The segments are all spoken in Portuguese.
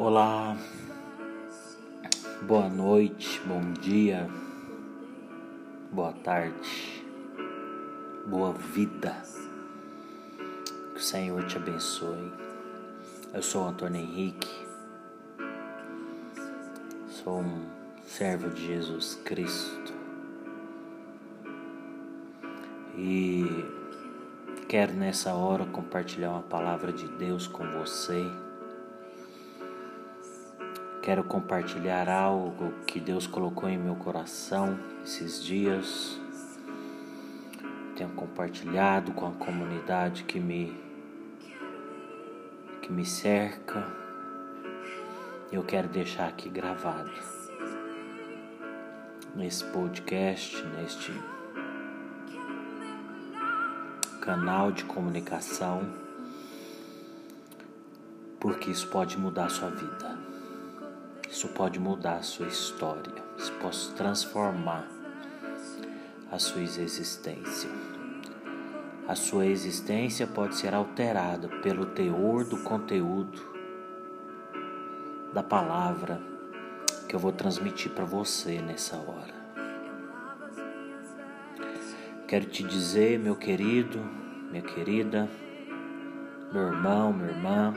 Olá, boa noite, bom dia, boa tarde, boa vida. Que o Senhor te abençoe. Eu sou Antônio Henrique, sou um servo de Jesus Cristo e quero nessa hora compartilhar uma palavra de Deus com você Quero compartilhar algo que Deus colocou em meu coração esses dias. Tenho compartilhado com a comunidade que me que me cerca. Eu quero deixar aqui gravado nesse podcast, neste canal de comunicação, porque isso pode mudar a sua vida. Isso pode mudar a sua história, isso pode transformar a sua existência. A sua existência pode ser alterada pelo teor do conteúdo da palavra que eu vou transmitir para você nessa hora. Quero te dizer, meu querido, minha querida, meu irmão, minha irmã,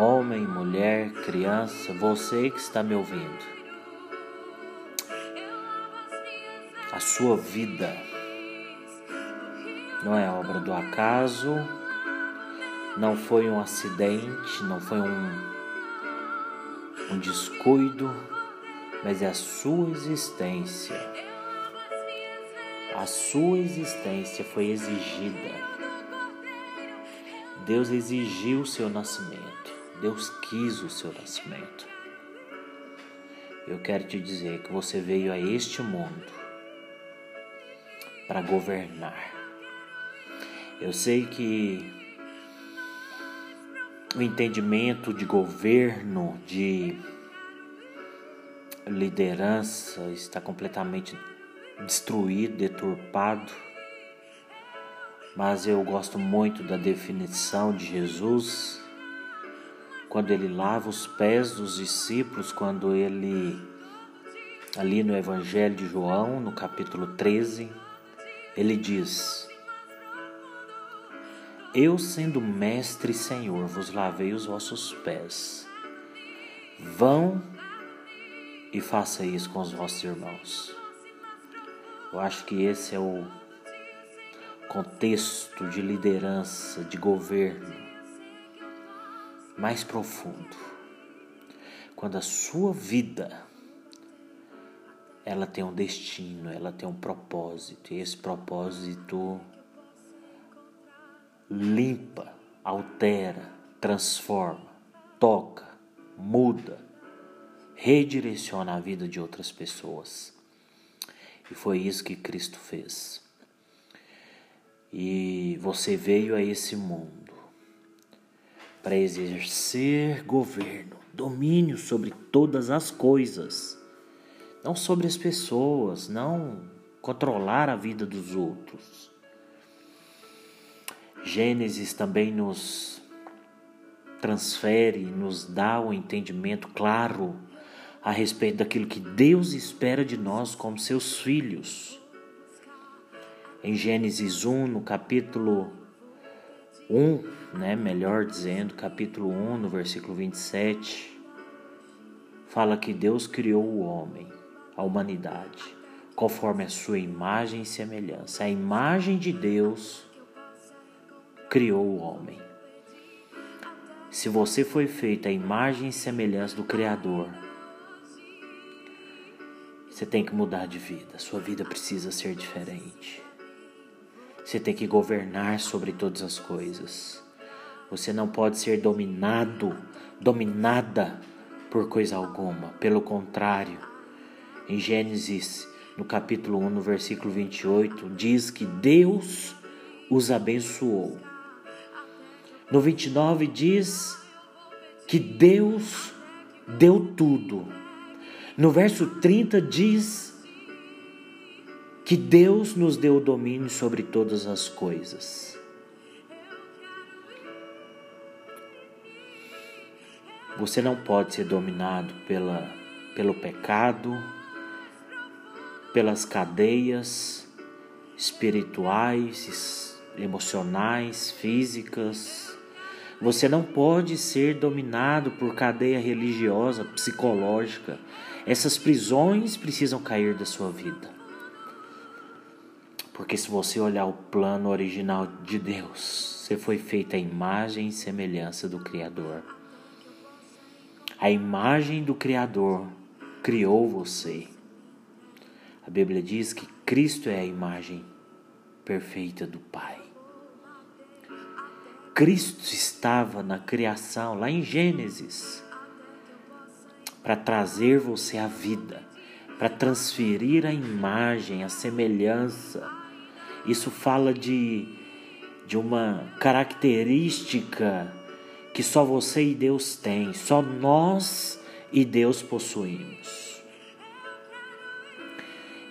homem, mulher, criança, você que está me ouvindo. A sua vida não é obra do acaso, não foi um acidente, não foi um, um descuido, mas é a sua existência. A sua existência foi exigida. Deus exigiu o seu nascimento. Deus quis o seu nascimento. Eu quero te dizer que você veio a este mundo para governar. Eu sei que o entendimento de governo, de liderança está completamente destruído, deturpado. Mas eu gosto muito da definição de Jesus quando ele lava os pés dos discípulos, quando ele, ali no Evangelho de João, no capítulo 13, ele diz: Eu, sendo mestre e senhor, vos lavei os vossos pés. Vão e faça isso com os vossos irmãos. Eu acho que esse é o contexto de liderança, de governo mais profundo. Quando a sua vida ela tem um destino, ela tem um propósito, e esse propósito limpa, altera, transforma, toca, muda, redireciona a vida de outras pessoas. E foi isso que Cristo fez. E você veio a esse mundo para exercer governo, domínio sobre todas as coisas, não sobre as pessoas, não controlar a vida dos outros. Gênesis também nos transfere, nos dá o um entendimento claro a respeito daquilo que Deus espera de nós como seus filhos. Em Gênesis 1, no capítulo 1, né, melhor dizendo, capítulo 1, no versículo 27, fala que Deus criou o homem, a humanidade, conforme a sua imagem e semelhança. A imagem de Deus criou o homem. Se você foi feito a imagem e semelhança do Criador, você tem que mudar de vida. Sua vida precisa ser diferente. Você tem que governar sobre todas as coisas. Você não pode ser dominado, dominada por coisa alguma. Pelo contrário, em Gênesis, no capítulo 1, no versículo 28, diz que Deus os abençoou. No 29 diz que Deus deu tudo. No verso 30 diz que Deus nos deu o domínio sobre todas as coisas. Você não pode ser dominado pela, pelo pecado, pelas cadeias espirituais, emocionais, físicas. Você não pode ser dominado por cadeia religiosa, psicológica. Essas prisões precisam cair da sua vida. Porque se você olhar o plano original de Deus, você foi feita a imagem e semelhança do Criador. A imagem do Criador criou você. A Bíblia diz que Cristo é a imagem perfeita do Pai. Cristo estava na criação, lá em Gênesis, para trazer você à vida, para transferir a imagem, a semelhança. Isso fala de, de uma característica que só você e Deus têm, só nós e Deus possuímos.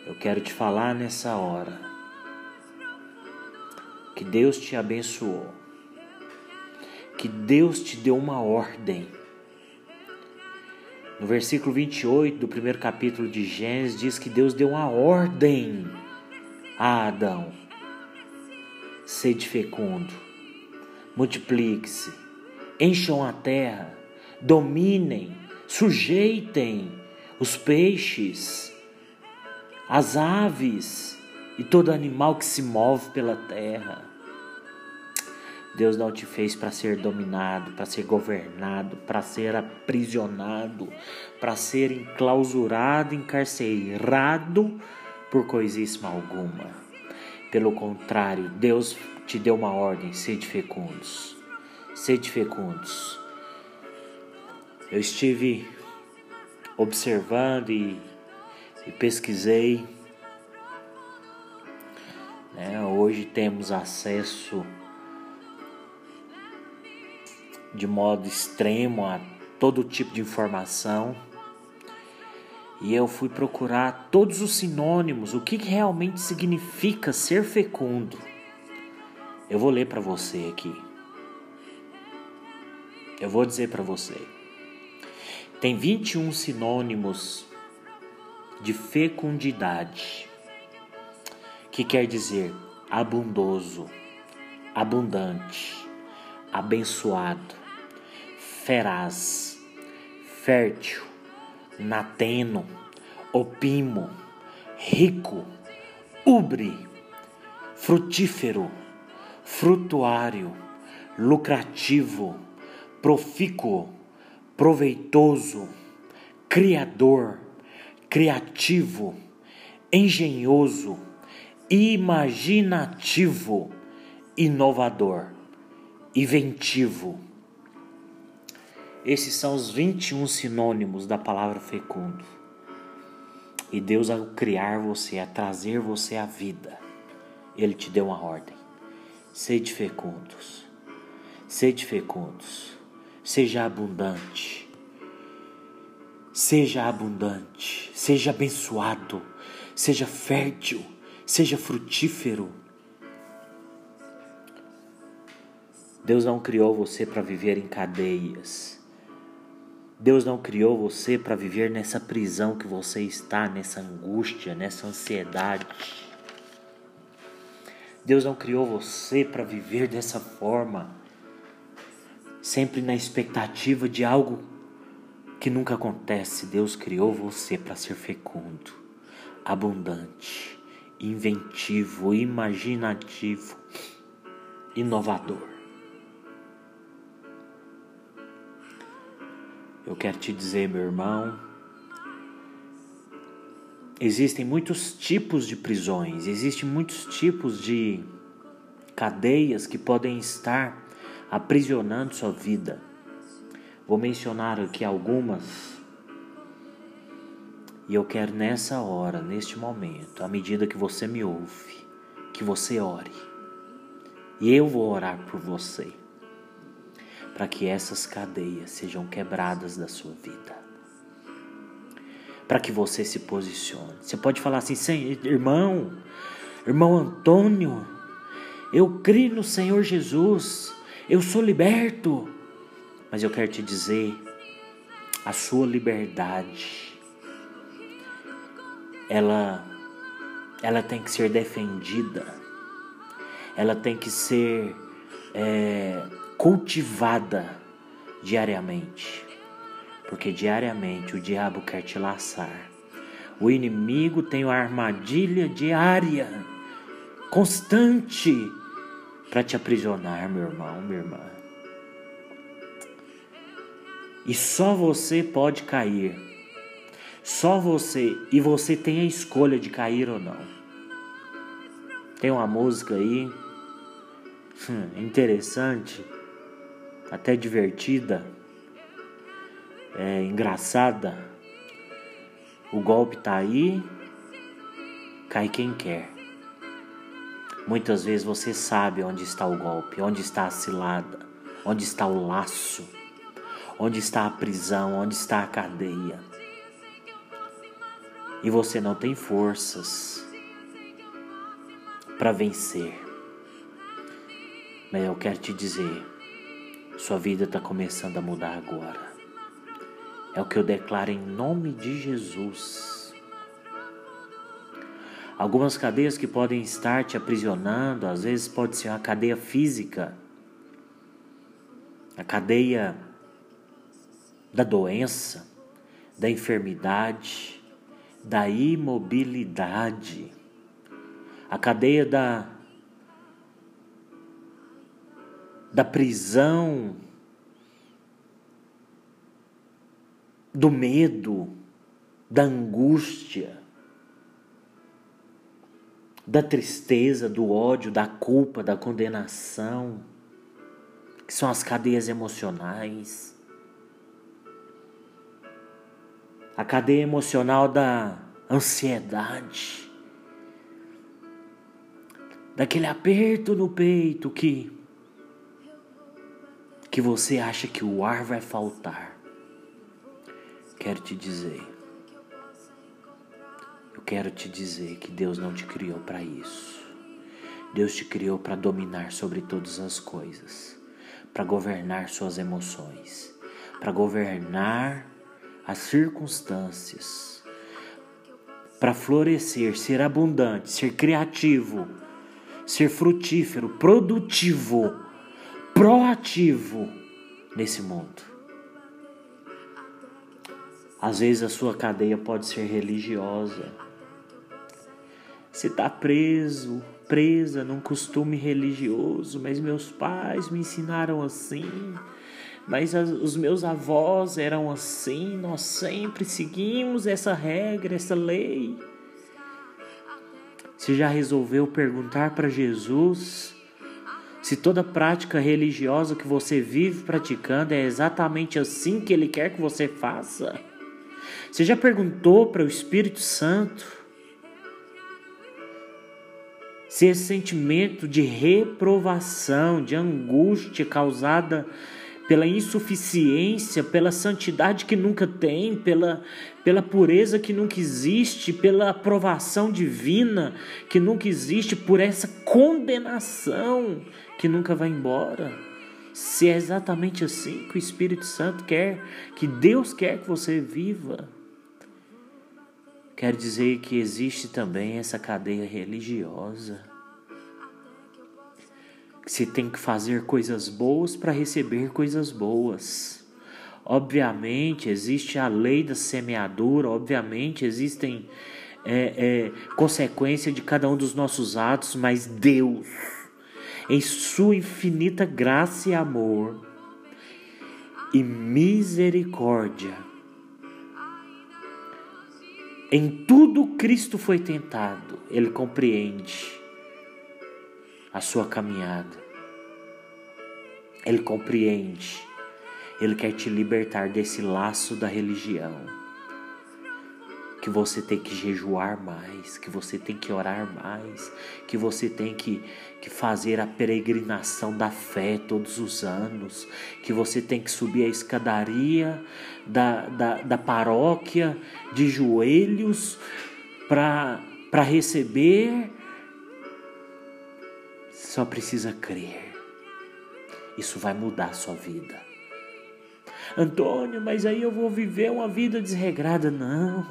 Eu quero te falar nessa hora que Deus te abençoou, que Deus te deu uma ordem. No versículo 28 do primeiro capítulo de Gênesis diz que Deus deu uma ordem a Adão: sede fecundo, multiplique-se, encham a terra, dominem, sujeitem os peixes as aves e todo animal que se move pela terra. Deus não te fez para ser dominado, para ser governado, para ser aprisionado, para ser enclausurado, encarcerado por coisíssima alguma. Pelo contrário, Deus te deu uma ordem: sede fecundos. Sede fecundos. Eu estive observando e e pesquisei. Né? Hoje temos acesso de modo extremo a todo tipo de informação. E eu fui procurar todos os sinônimos, o que realmente significa ser fecundo. Eu vou ler para você aqui. Eu vou dizer para você. Tem 21 sinônimos de fecundidade, que quer dizer abundoso, abundante, abençoado, feraz, fértil, nateno, opimo, rico, ubre, frutífero, frutuário, lucrativo, profícuo, proveitoso, criador, criativo, engenhoso, imaginativo, inovador, inventivo. Esses são os 21 sinônimos da palavra fecundo. E Deus, ao criar você, a trazer você à vida, Ele te deu uma ordem: sede fecundos, sede fecundos, seja abundante. Seja abundante, seja abençoado, seja fértil, seja frutífero. Deus não criou você para viver em cadeias. Deus não criou você para viver nessa prisão que você está, nessa angústia, nessa ansiedade. Deus não criou você para viver dessa forma, sempre na expectativa de algo que nunca acontece. Deus criou você para ser fecundo, abundante, inventivo, imaginativo, inovador. Eu quero te dizer, meu irmão, existem muitos tipos de prisões, existem muitos tipos de cadeias que podem estar aprisionando sua vida. Vou mencionar aqui algumas. E eu quero nessa hora, neste momento, à medida que você me ouve, que você ore. E eu vou orar por você, para que essas cadeias sejam quebradas da sua vida. Para que você se posicione. Você pode falar assim, irmão, irmão Antônio, eu creio no Senhor Jesus, eu sou liberto. Mas eu quero te dizer a sua liberdade, ela, ela tem que ser defendida, ela tem que ser é, cultivada diariamente, porque diariamente o diabo quer te laçar. O inimigo tem uma armadilha diária, constante, para te aprisionar, meu irmão, minha irmã. E só você pode cair. Só você. E você tem a escolha de cair ou não. Tem uma música aí hum, interessante, até divertida, é engraçada. O golpe tá aí, cai quem quer. Muitas vezes você sabe onde está o golpe, onde está a cilada, onde está o laço, onde está a prisão, onde está a cadeia. E você não tem forças para vencer. Mas eu quero te dizer, sua vida está começando a mudar agora. É o que eu declaro em nome de Jesus. Algumas cadeias que podem estar te aprisionando, às vezes pode ser uma cadeia física, a cadeia da doença, da enfermidade, da imobilidade, a cadeia da da prisão, do medo, da angústia da tristeza, do ódio, da culpa, da condenação, que são as cadeias emocionais. A cadeia emocional da ansiedade, daquele aperto no peito que que você acha que o ar vai faltar. Quero te dizer, quero te dizer que Deus não te criou para isso. Deus te criou para dominar sobre todas as coisas, para governar suas emoções, para governar as circunstâncias, para florescer, ser abundante, ser criativo, ser frutífero, produtivo, proativo nesse mundo. Às vezes a sua cadeia pode ser religiosa você está preso, presa num costume religioso, mas meus pais me ensinaram assim, mas as, os meus avós eram assim, nós sempre seguimos essa regra, essa lei. Você já resolveu perguntar para Jesus se toda prática religiosa que você vive praticando é exatamente assim que Ele quer que você faça? Você já perguntou para o Espírito Santo se esse sentimento de reprovação, de angústia causada pela insuficiência, pela santidade que nunca tem, pela, pela pureza que nunca existe, pela aprovação divina que nunca existe, por essa condenação que nunca vai embora. Se é exatamente assim que o Espírito Santo quer, que Deus quer que você viva. Quer dizer que existe também essa cadeia religiosa. Se tem que fazer coisas boas para receber coisas boas. Obviamente existe a lei da semeadura, obviamente existem é, é, consequências de cada um dos nossos atos, mas Deus, em Sua infinita graça e amor e misericórdia, em tudo Cristo foi tentado, ele compreende a sua caminhada. Ele compreende. Ele quer te libertar desse laço da religião que você tem que jejuar mais, que você tem que orar mais, que você tem que, que fazer a peregrinação da fé todos os anos, que você tem que subir a escadaria da, da, da paróquia de joelhos para receber. Só precisa crer. Isso vai mudar a sua vida. Antônio, mas aí eu vou viver uma vida desregrada. Não.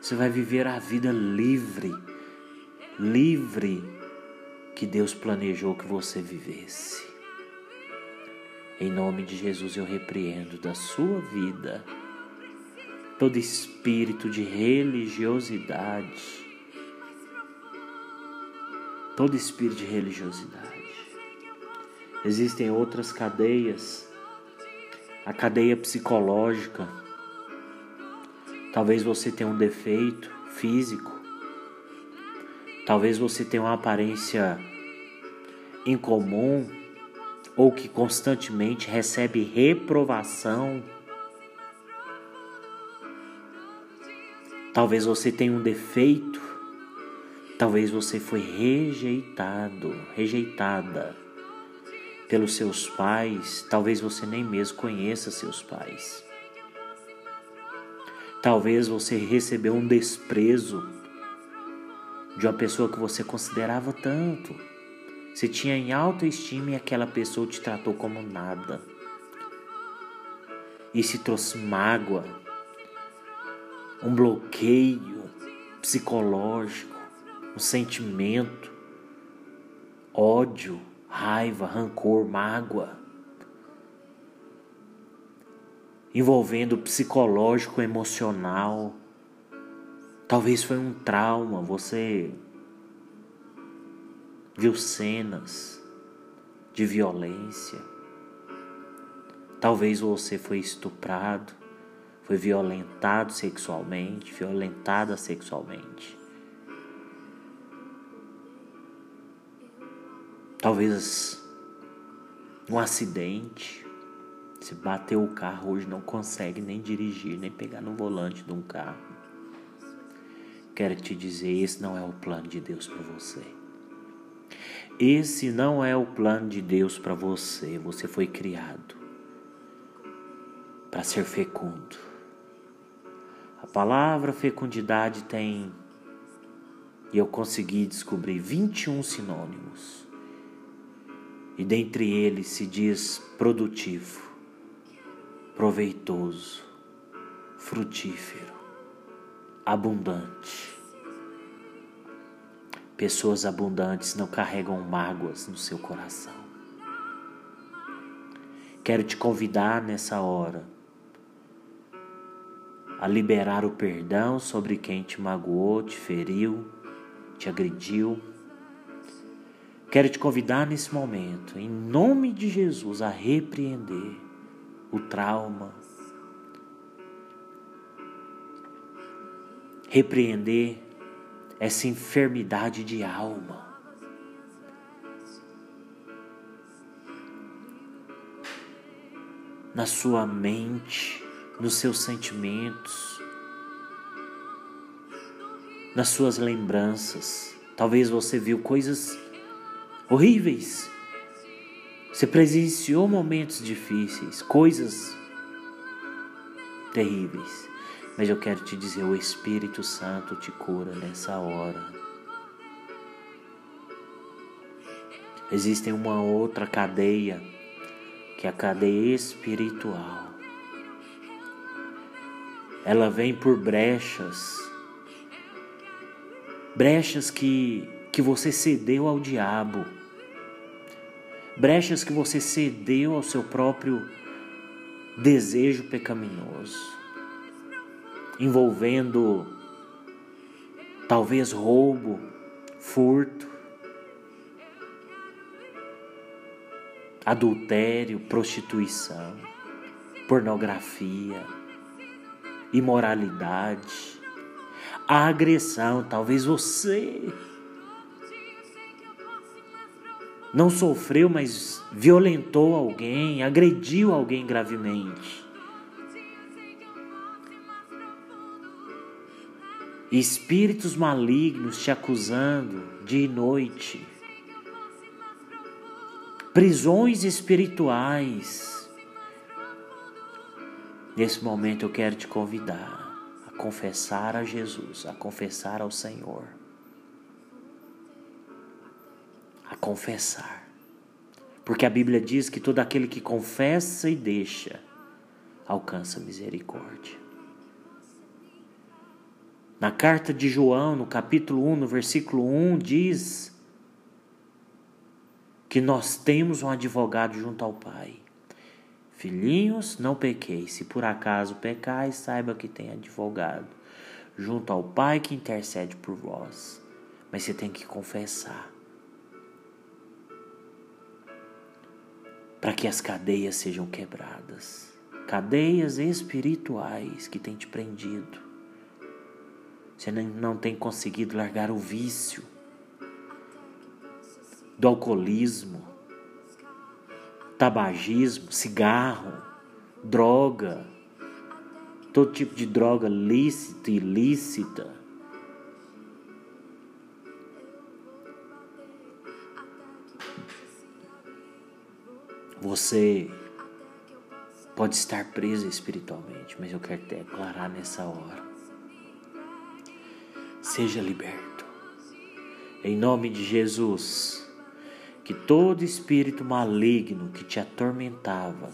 Você vai viver a vida livre, livre que Deus planejou que você vivesse. Em nome de Jesus eu repreendo da sua vida todo espírito de religiosidade, todo espírito de religiosidade. Existem outras cadeias, a cadeia psicológica. Talvez você tenha um defeito físico, talvez você tenha uma aparência incomum ou que constantemente recebe reprovação. Talvez você tenha um defeito, talvez você foi rejeitado, rejeitada pelos seus pais, talvez você nem mesmo conheça seus pais. Talvez você recebeu um desprezo de uma pessoa que você considerava tanto. Você tinha em alta estima e aquela pessoa te tratou como nada. E se trouxe mágoa, um bloqueio psicológico, um sentimento, ódio, raiva, rancor, mágoa, envolvendo psicológico, emocional. Talvez foi um trauma, você viu cenas de violência. Talvez você foi estuprado foi violentado sexualmente, violentada sexualmente. Talvez um acidente, se bateu o carro hoje não consegue nem dirigir, nem pegar no volante de um carro. Quero te dizer, esse não é o plano de Deus para você. Esse não é o plano de Deus para você. Você foi criado para ser fecundo. A palavra fecundidade tem, e eu consegui descobrir 21 sinônimos. E dentre eles se diz produtivo, proveitoso, frutífero, abundante. Pessoas abundantes não carregam mágoas no seu coração. Quero te convidar nessa hora a liberar o perdão sobre quem te magoou, te feriu, te agrediu. Quero te convidar nesse momento, em nome de Jesus, a repreender o trauma, repreender essa enfermidade de alma. Na sua mente, nos seus sentimentos, nas suas lembranças. Talvez você viu coisas horríveis. Você presenciou momentos difíceis, coisas terríveis. Mas eu quero te dizer, o Espírito Santo te cura nessa hora. Existe uma outra cadeia, que é a cadeia espiritual ela vem por brechas, brechas que, que você cedeu ao diabo, brechas que você cedeu ao seu próprio desejo pecaminoso, envolvendo talvez roubo, furto, adultério, prostituição, pornografia imoralidade, agressão. Talvez você não sofreu, mas violentou alguém, agrediu alguém gravemente. Espíritos malignos te acusando dia e noite, prisões espirituais Nesse momento eu quero te convidar a confessar a Jesus, a confessar ao Senhor. Confessar. Porque a Bíblia diz que todo aquele que confessa e deixa alcança misericórdia. Na carta de João, no capítulo 1, no versículo 1, diz que nós temos um advogado junto ao Pai. Filhinhos, não pequeis. Se por acaso pecais, saiba que tem advogado junto ao Pai que intercede por vós. Mas você tem que confessar. Para que as cadeias sejam quebradas. Cadeias espirituais que têm te prendido você não tem conseguido largar o vício do alcoolismo, tabagismo, cigarro, droga, todo tipo de droga lícita e ilícita. Você pode estar preso espiritualmente, mas eu quero declarar nessa hora seja liberto. Em nome de Jesus, que todo espírito maligno que te atormentava,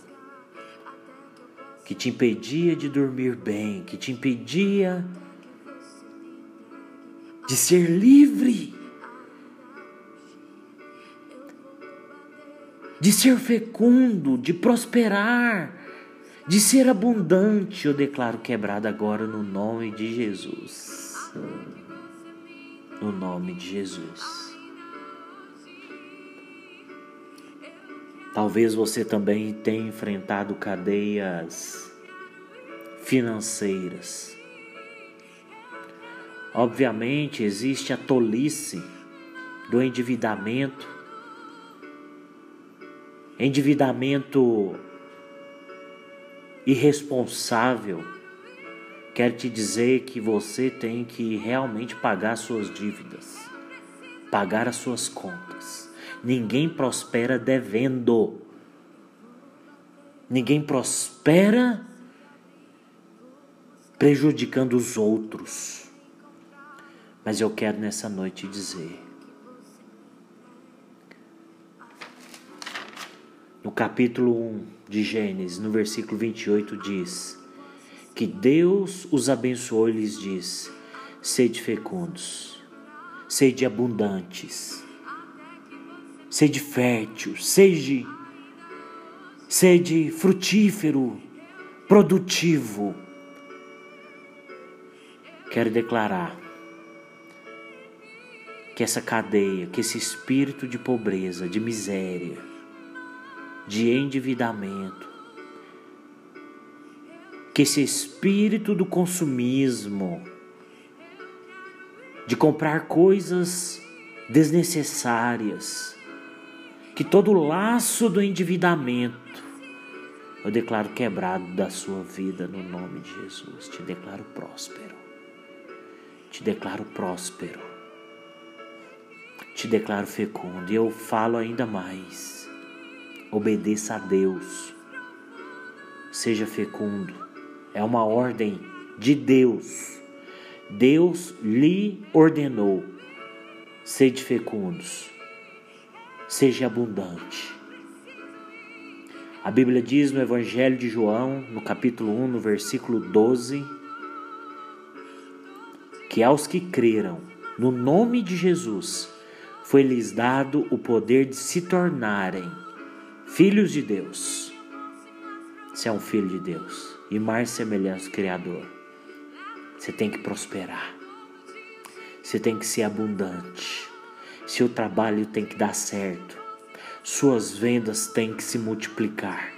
que te impedia de dormir bem, que te impedia de ser livre, de ser fecundo, de prosperar, de ser abundante, eu declaro quebrado agora no nome de Jesus no nome de Jesus. Talvez você também tenha enfrentado cadeias financeiras. Obviamente, existe a tolice do endividamento. Endividamento irresponsável Quero te dizer que você tem que realmente pagar suas dívidas, pagar as suas contas. Ninguém prospera devendo. Ninguém prospera prejudicando os outros. Mas eu quero nessa noite dizer: no capítulo 1 de Gênesis, no versículo 28, diz que Deus os abençoou e lhes diz: sede fecundos, sede abundantes, sede fértil, sede, sede frutífero, produtivo. Quero declarar que essa cadeia, que esse espírito de pobreza, de miséria, de endividamento, que esse espírito do consumismo, de comprar coisas desnecessárias, que todo laço do endividamento, eu declaro quebrado da sua vida no nome de Jesus. Te declaro próspero. Te declaro próspero. Te declaro fecundo. E eu falo ainda mais. Obedeça a Deus. Seja fecundo é uma ordem de Deus. Deus lhe ordenou: sede fecundos, seja abundante. A Bíblia diz no Evangelho de João, no capítulo 1, no versículo 12, que aos que creram no nome de Jesus foi-lhes dado o poder de se tornarem filhos de Deus. Você é um filho de Deus e mais semelhança ao Criador. Você tem que prosperar. Você tem que ser abundante. Seu trabalho tem que dar certo. Suas vendas têm que se multiplicar.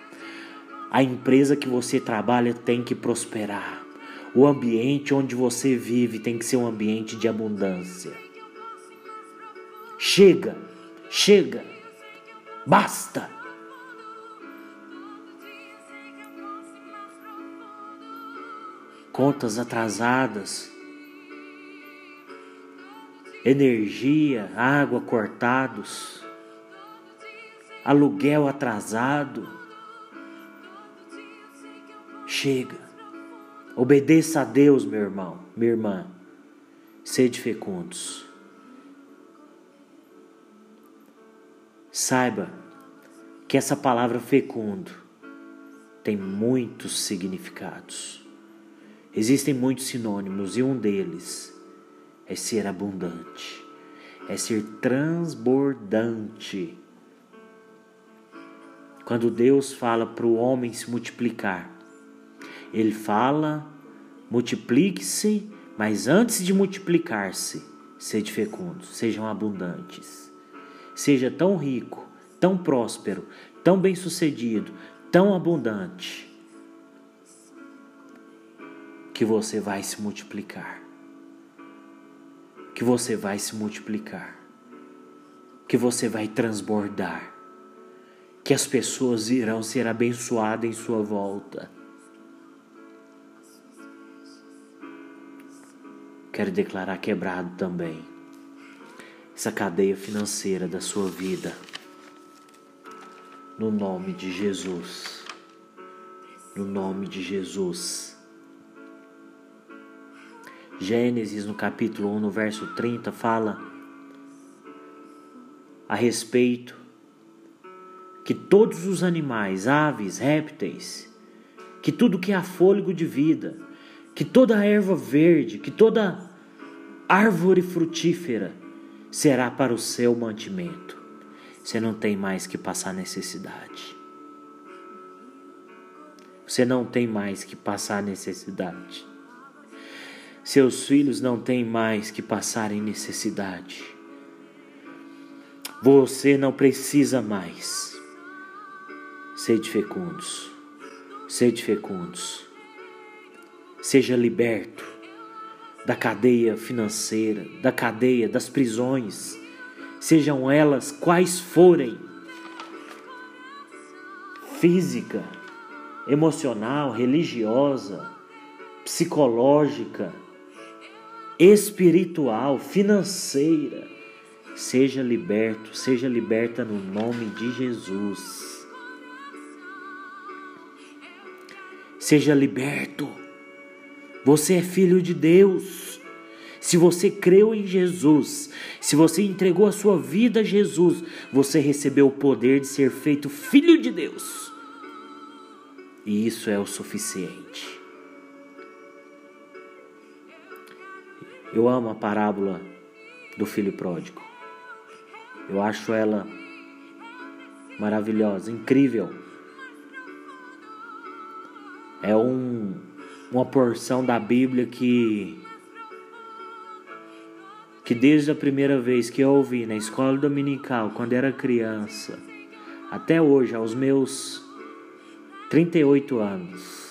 A empresa que você trabalha tem que prosperar. O ambiente onde você vive tem que ser um ambiente de abundância. Chega, chega, basta. Contas atrasadas, energia, água cortados, aluguel atrasado. Chega. Obedeça a Deus, meu irmão, minha irmã. Sede fecundos. Saiba que essa palavra fecundo tem muitos significados. Existem muitos sinônimos e um deles é ser abundante, é ser transbordante. Quando Deus fala para o homem se multiplicar, Ele fala: multiplique-se, mas antes de multiplicar-se, sede fecundos, sejam abundantes. Seja tão rico, tão próspero, tão bem-sucedido, tão abundante, que você vai se multiplicar. Que você vai se multiplicar. Que você vai transbordar. Que as pessoas irão ser abençoadas em sua volta. Quero declarar quebrado também essa cadeia financeira da sua vida. No nome de Jesus. No nome de Jesus. Gênesis, no capítulo 1, no verso 30, fala a respeito que todos os animais, aves, répteis, que tudo que há fôlego de vida, que toda erva verde, que toda árvore frutífera será para o seu mantimento. Você não tem mais que passar necessidade. Você não tem mais que passar necessidade. Seus filhos não têm mais que passarem necessidade. Você não precisa mais. Sede fecundos. Sede fecundos. Seja liberto da cadeia financeira, da cadeia das prisões, sejam elas quais forem física, emocional, religiosa, psicológica, espiritual, financeira. Seja liberto, seja liberta no nome de Jesus. Seja liberto. Você é filho de Deus. Se você creu em Jesus, se você entregou a sua vida a Jesus, você recebeu o poder de ser feito filho de Deus. E isso é o suficiente. Eu amo a parábola do filho pródigo. Eu acho ela maravilhosa, incrível. É um, uma porção da Bíblia que que desde a primeira vez que eu ouvi na escola dominical, quando era criança, até hoje, aos meus 38 anos,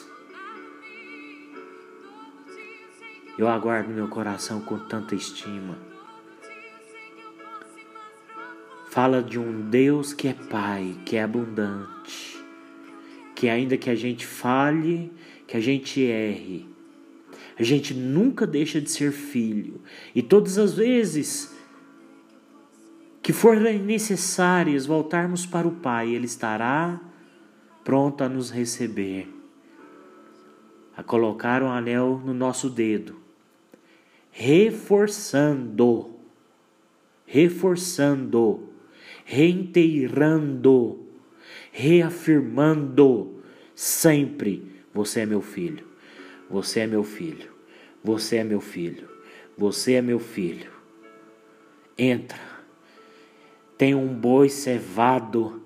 eu aguardo meu coração com tanta estima. Fala de um Deus que é Pai, que é abundante, que ainda que a gente falhe, que a gente erre, a gente nunca deixa de ser filho. E todas as vezes que forem necessárias voltarmos para o Pai, Ele estará pronto a nos receber, a colocar um anel no nosso dedo, reforçando, reforçando, reinteirando, reafirmando sempre: você é meu filho. Você é meu filho. Você é meu filho. Você é meu filho. Entra. Tem um boi cevado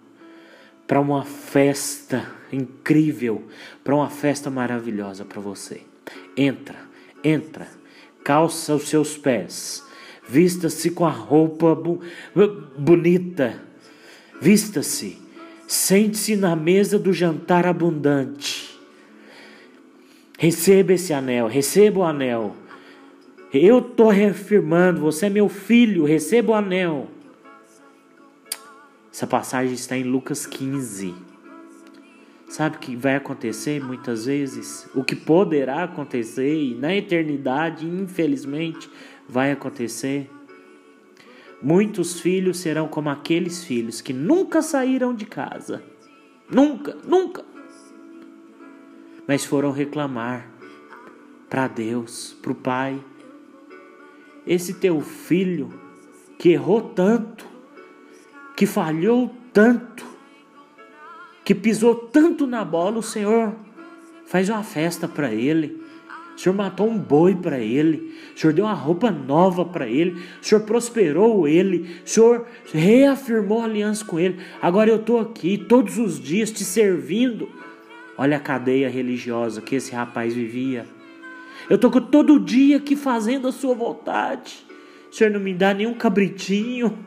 para uma festa incrível, para uma festa maravilhosa para você. Entra, entra. Calça os seus pés. Vista-se com a roupa bu bonita. Vista-se. Sente-se na mesa do jantar abundante. Receba esse anel, receba o anel. Eu estou reafirmando, você é meu filho, receba o anel. Essa passagem está em Lucas 15. Sabe o que vai acontecer muitas vezes? O que poderá acontecer e na eternidade, infelizmente, vai acontecer. Muitos filhos serão como aqueles filhos que nunca saíram de casa. Nunca, nunca mas foram reclamar para Deus, para o Pai. Esse teu filho que errou tanto, que falhou tanto, que pisou tanto na bola, o Senhor faz uma festa para ele. O Senhor matou um boi para ele. O Senhor deu uma roupa nova para ele. O Senhor prosperou ele. O Senhor reafirmou a aliança com ele. Agora eu estou aqui todos os dias te servindo. Olha a cadeia religiosa que esse rapaz vivia. Eu estou todo dia aqui fazendo a sua vontade. O Senhor não me dá nenhum cabritinho.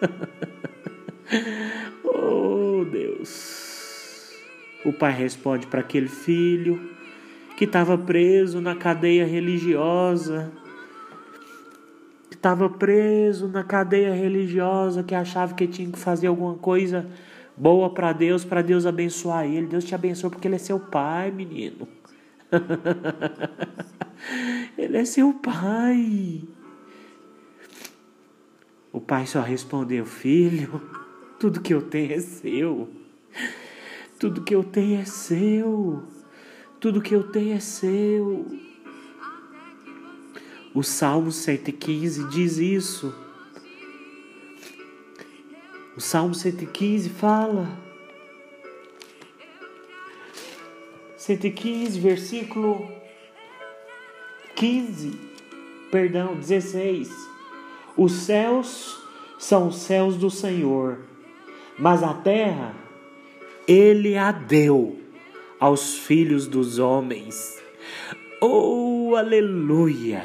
oh, Deus. O pai responde para aquele filho que estava preso na cadeia religiosa, que estava preso na cadeia religiosa, que achava que tinha que fazer alguma coisa boa para Deus, para Deus abençoar ele. Deus te abençoa porque ele é seu pai, menino. ele é seu pai. O pai só respondeu: Filho, tudo que eu tenho é seu. Tudo que eu tenho é seu. Tudo que eu tenho é seu. O Salmo 115 diz isso. O Salmo 115 fala. 115, versículo 15, perdão, 16. Os céus são os céus do Senhor, mas a terra ele a deu aos filhos dos homens. Oh, aleluia!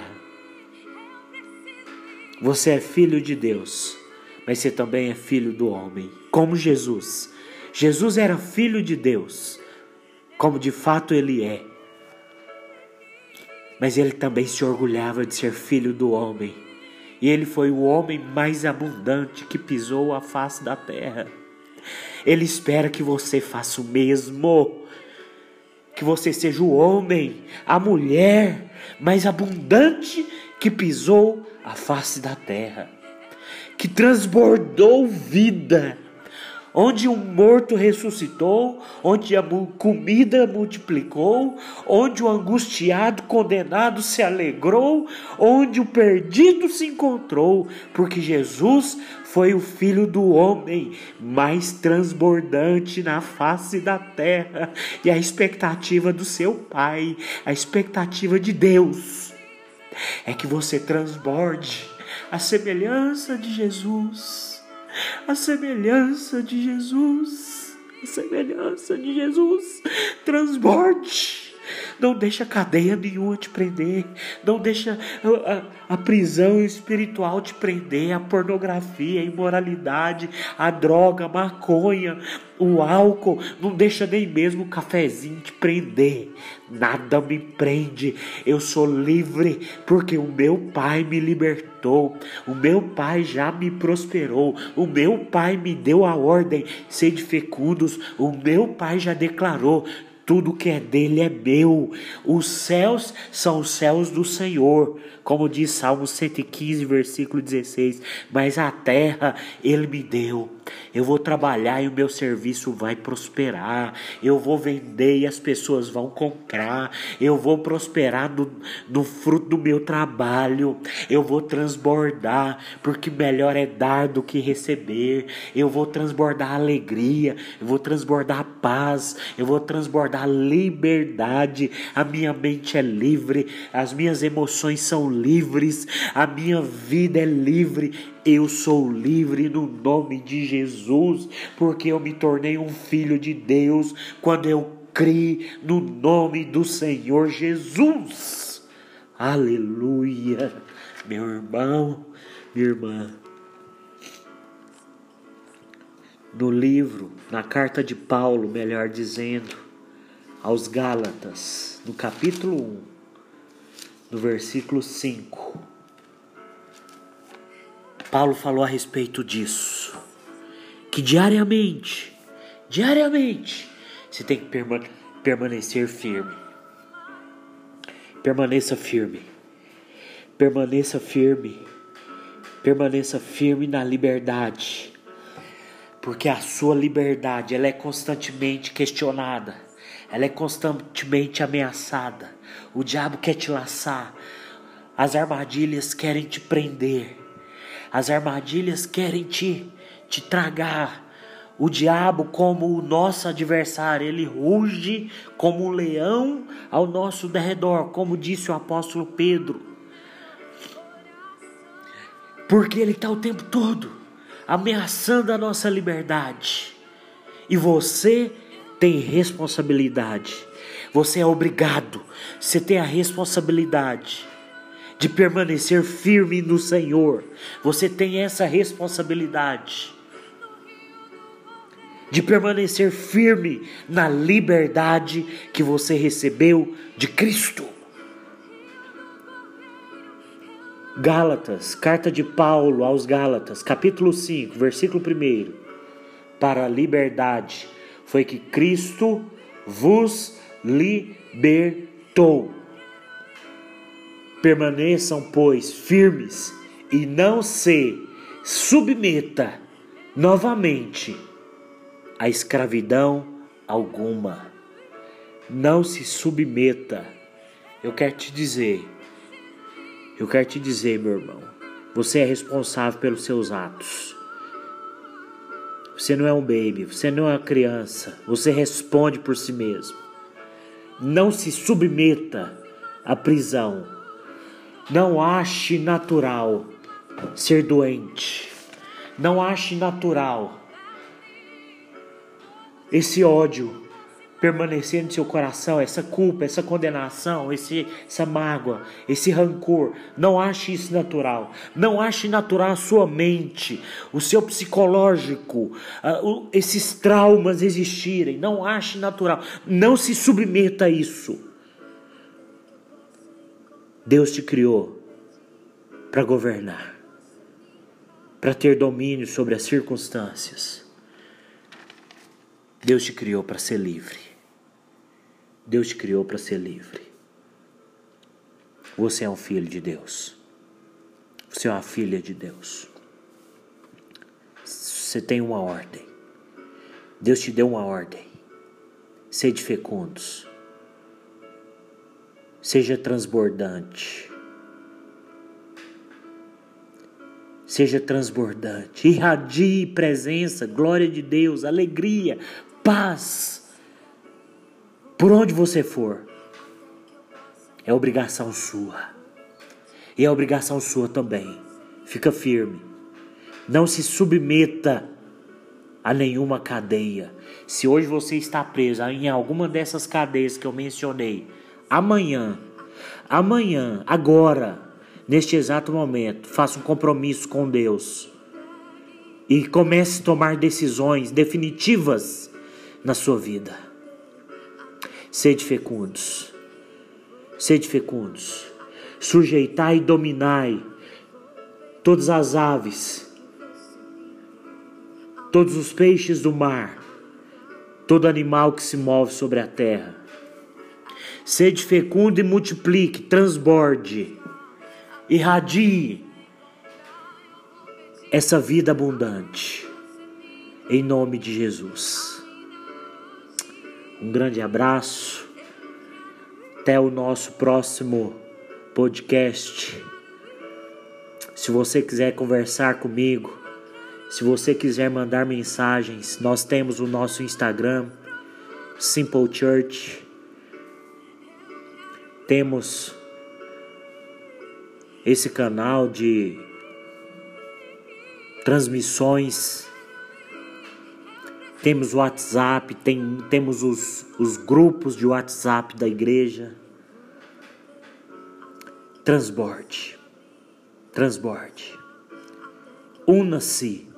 Você é filho de Deus, mas você também é filho do homem, como Jesus. Jesus era filho de Deus, como de fato ele é. Mas ele também se orgulhava de ser filho do homem e ele foi o homem mais abundante que pisou a face da terra. Ele espera que você faça o mesmo. Que você seja o homem, a mulher mais abundante que pisou a face da terra, que transbordou vida onde o morto ressuscitou, onde a comida multiplicou, onde o angustiado condenado se alegrou, onde o perdido se encontrou, porque Jesus foi o filho do homem mais transbordante na face da terra, e a expectativa do seu Pai, a expectativa de Deus, é que você transborde a semelhança de Jesus. A semelhança de Jesus, a semelhança de Jesus, transborde. Não deixa cadeia nenhuma te prender. Não deixa a, a, a, prisão espiritual te prender. A pornografia, a imoralidade, a droga, a maconha, o álcool. Não deixa nem mesmo o cafezinho te prender. Nada me prende. Eu sou livre porque o meu Pai me libertou. O meu Pai já me prosperou. O meu Pai me deu a ordem: sede fecundos. O meu Pai já declarou: tudo que é dele é meu. Os céus são os céus do Senhor, como diz Salmo 115, versículo 16. Mas a terra ele me deu. Eu vou trabalhar e o meu serviço vai prosperar. Eu vou vender e as pessoas vão comprar. Eu vou prosperar no, no fruto do meu trabalho. Eu vou transbordar, porque melhor é dar do que receber. Eu vou transbordar alegria. Eu vou transbordar paz. Eu vou transbordar da liberdade. A minha mente é livre, as minhas emoções são livres, a minha vida é livre. Eu sou livre no nome de Jesus, porque eu me tornei um filho de Deus quando eu criei no nome do Senhor Jesus. Aleluia, meu irmão, minha irmã. No livro, na carta de Paulo, melhor dizendo, aos Gálatas, no capítulo 1, no versículo 5. Paulo falou a respeito disso. Que diariamente, diariamente, você tem que permanecer firme. Permaneça firme. Permaneça firme. Permaneça firme na liberdade. Porque a sua liberdade, ela é constantemente questionada ela é constantemente ameaçada. O diabo quer te laçar. As armadilhas querem te prender. As armadilhas querem te, te tragar. O diabo, como o nosso adversário, ele ruge como um leão ao nosso derredor, como disse o apóstolo Pedro. Porque ele está o tempo todo ameaçando a nossa liberdade. E você tem responsabilidade. Você é obrigado. Você tem a responsabilidade de permanecer firme no Senhor. Você tem essa responsabilidade de permanecer firme na liberdade que você recebeu de Cristo. Gálatas, carta de Paulo aos Gálatas, capítulo 5, versículo 1. Para a liberdade foi que Cristo vos libertou. Permaneçam, pois, firmes e não se submeta novamente à escravidão alguma. Não se submeta. Eu quero te dizer, eu quero te dizer, meu irmão, você é responsável pelos seus atos. Você não é um baby, você não é uma criança, você responde por si mesmo. Não se submeta à prisão não ache natural ser doente. Não ache natural esse ódio permanecer no seu coração, essa culpa, essa condenação, esse, essa mágoa, esse rancor. Não ache isso natural. Não ache natural a sua mente, o seu psicológico, uh, esses traumas existirem. Não ache natural. Não se submeta a isso. Deus te criou para governar, para ter domínio sobre as circunstâncias. Deus te criou para ser livre. Deus te criou para ser livre. Você é um filho de Deus. Você é uma filha de Deus. Você tem uma ordem. Deus te deu uma ordem. Sede fecundos seja transbordante. Seja transbordante, irradie presença, glória de Deus, alegria, paz. Por onde você for, é obrigação sua. E é obrigação sua também. Fica firme. Não se submeta a nenhuma cadeia. Se hoje você está preso em alguma dessas cadeias que eu mencionei, amanhã, amanhã, agora, neste exato momento, faça um compromisso com Deus e comece a tomar decisões definitivas na sua vida. Sede fecundos, sede fecundos, sujeitai e dominai todas as aves, todos os peixes do mar, todo animal que se move sobre a terra. Sede fecundo e multiplique, transborde, irradie essa vida abundante. Em nome de Jesus. Um grande abraço. Até o nosso próximo podcast. Se você quiser conversar comigo, se você quiser mandar mensagens, nós temos o nosso Instagram, Simple Church temos esse canal de transmissões, temos o WhatsApp, tem, temos os, os grupos de WhatsApp da igreja. Transborde, transborde. Una-se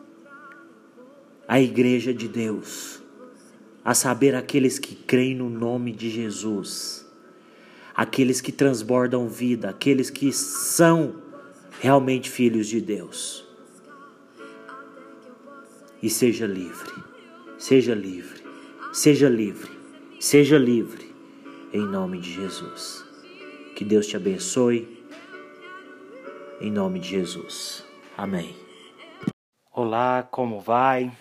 à igreja de Deus, a saber, aqueles que creem no nome de Jesus aqueles que transbordam vida, aqueles que são realmente filhos de Deus. E seja livre, seja livre, seja livre, seja livre, em nome de Jesus. Que Deus te abençoe, em nome de Jesus. Amém. Olá, como vai?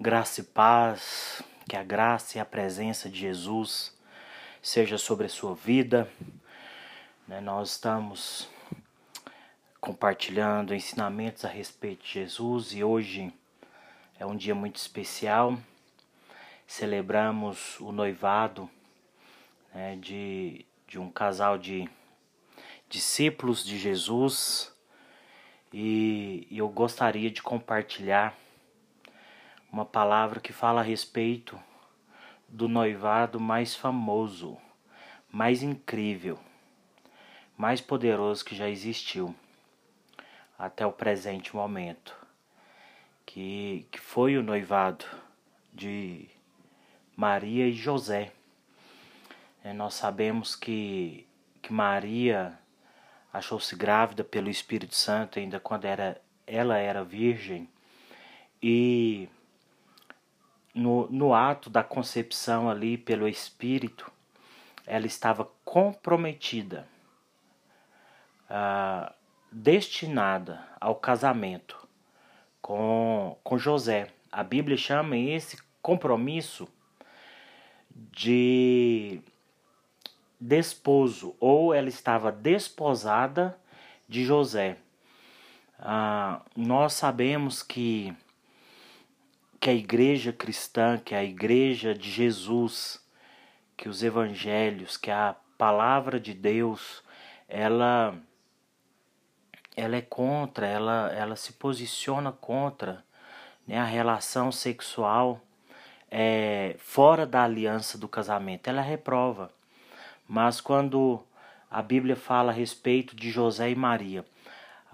Graça e paz, que a graça e a presença de Jesus seja sobre a sua vida. Né? Nós estamos compartilhando ensinamentos a respeito de Jesus e hoje É um dia muito especial. Celebramos o noivado né, de, de um casal de discípulos de Jesus e, e eu gostaria de compartilhar uma palavra que fala a respeito do noivado mais famoso, mais incrível, mais poderoso que já existiu até o presente momento, que, que foi o noivado de Maria e José. É, nós sabemos que, que Maria achou-se grávida pelo Espírito Santo ainda quando era, ela era virgem e no, no ato da concepção ali pelo Espírito ela estava comprometida, ah, destinada ao casamento com, com José. A Bíblia chama esse compromisso de desposo, ou ela estava desposada de José. Ah, nós sabemos que, que a igreja cristã, que a igreja de Jesus, que os evangelhos, que a palavra de Deus, ela ela é contra, ela, ela se posiciona contra né, a relação sexual é, fora da aliança do casamento. Ela reprova. Mas quando a Bíblia fala a respeito de José e Maria,